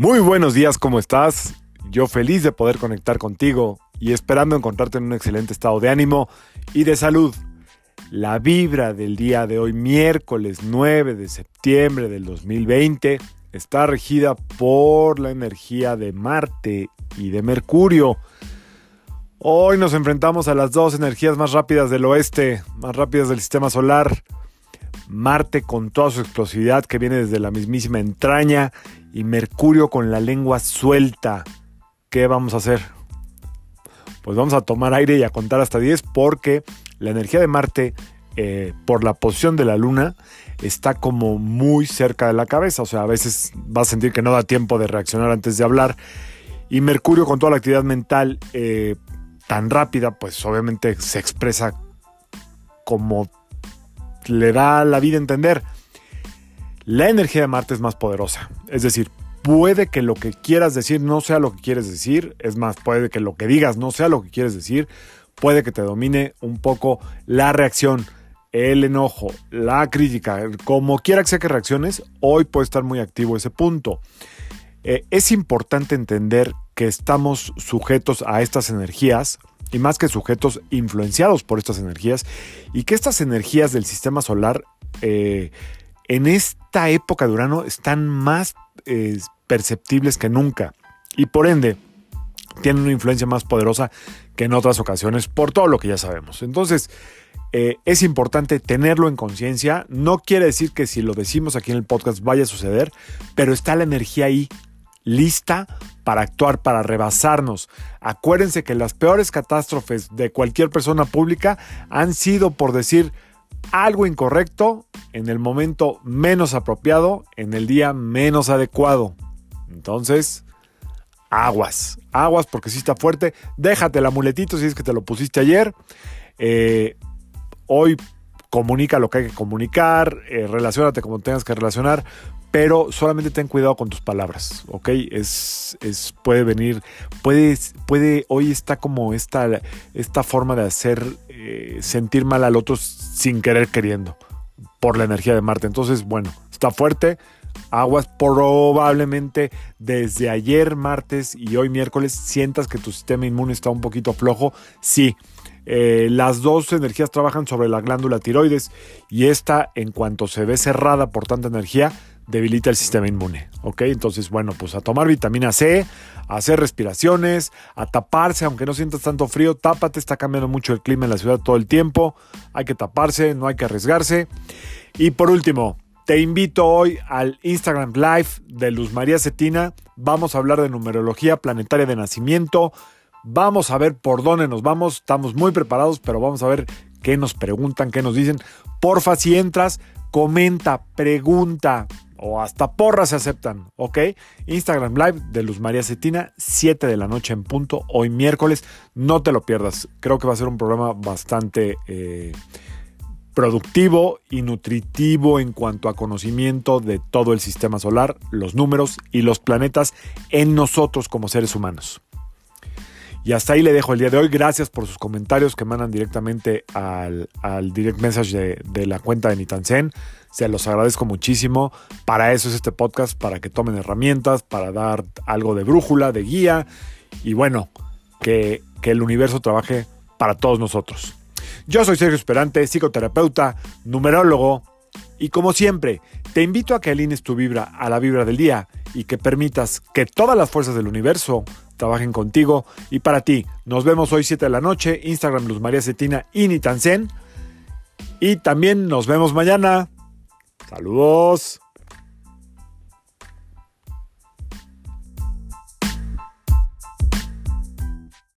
Muy buenos días, ¿cómo estás? Yo feliz de poder conectar contigo y esperando encontrarte en un excelente estado de ánimo y de salud. La vibra del día de hoy, miércoles 9 de septiembre del 2020, está regida por la energía de Marte y de Mercurio. Hoy nos enfrentamos a las dos energías más rápidas del oeste, más rápidas del sistema solar. Marte con toda su explosividad que viene desde la mismísima entraña y Mercurio con la lengua suelta. ¿Qué vamos a hacer? Pues vamos a tomar aire y a contar hasta 10 porque la energía de Marte eh, por la posición de la Luna está como muy cerca de la cabeza. O sea, a veces vas a sentir que no da tiempo de reaccionar antes de hablar. Y Mercurio con toda la actividad mental eh, tan rápida, pues obviamente se expresa como le da la vida entender. La energía de Marte es más poderosa. Es decir, puede que lo que quieras decir no sea lo que quieres decir. Es más, puede que lo que digas no sea lo que quieres decir. Puede que te domine un poco la reacción, el enojo, la crítica. Como quiera que sea que reacciones, hoy puede estar muy activo ese punto. Eh, es importante entender que estamos sujetos a estas energías y más que sujetos influenciados por estas energías y que estas energías del sistema solar eh, en esta época de Urano están más eh, perceptibles que nunca y por ende tienen una influencia más poderosa que en otras ocasiones por todo lo que ya sabemos. Entonces, eh, es importante tenerlo en conciencia. No quiere decir que si lo decimos aquí en el podcast vaya a suceder, pero está la energía ahí lista para actuar, para rebasarnos. Acuérdense que las peores catástrofes de cualquier persona pública han sido por decir algo incorrecto en el momento menos apropiado, en el día menos adecuado. Entonces, aguas, aguas porque si está fuerte. Déjate el amuletito si es que te lo pusiste ayer. Eh, hoy comunica lo que hay que comunicar, eh, relacionate como tengas que relacionar, pero solamente ten cuidado con tus palabras, ¿ok? Es, es puede venir, puede, puede, hoy está como esta, esta forma de hacer eh, sentir mal al otro sin querer queriendo, por la energía de Marte. Entonces, bueno, está fuerte, aguas, probablemente desde ayer martes y hoy miércoles sientas que tu sistema inmune está un poquito flojo, sí. Eh, las dos energías trabajan sobre la glándula tiroides y esta, en cuanto se ve cerrada por tanta energía, debilita el sistema inmune. ¿Ok? Entonces, bueno, pues a tomar vitamina C, a hacer respiraciones, a taparse, aunque no sientas tanto frío, tápate, está cambiando mucho el clima en la ciudad todo el tiempo. Hay que taparse, no hay que arriesgarse. Y por último, te invito hoy al Instagram Live de Luz María Cetina. Vamos a hablar de numerología planetaria de nacimiento. Vamos a ver por dónde nos vamos. Estamos muy preparados, pero vamos a ver qué nos preguntan, qué nos dicen. Porfa, si entras, comenta, pregunta, o hasta porras se aceptan, ¿ok? Instagram Live de Luz María Cetina, 7 de la noche en punto, hoy miércoles, no te lo pierdas, creo que va a ser un programa bastante eh, productivo y nutritivo en cuanto a conocimiento de todo el sistema solar, los números y los planetas en nosotros como seres humanos. Y hasta ahí le dejo el día de hoy. Gracias por sus comentarios que mandan directamente al, direct message de, de la cuenta de Nitansen. Se los agradezco muchísimo. Para eso es este podcast, para que tomen herramientas, para dar algo de brújula, de guía y bueno, que, que el universo trabaje para todos nosotros. Yo soy Sergio Esperante, psicoterapeuta, numerólogo y como siempre, te invito a que alines tu vibra a la vibra del día y que permitas que todas las fuerzas del universo trabajen contigo y para ti. Nos vemos hoy 7 de la noche, Instagram Luz María Cetina y Nitansen. Y también nos vemos mañana. Saludos.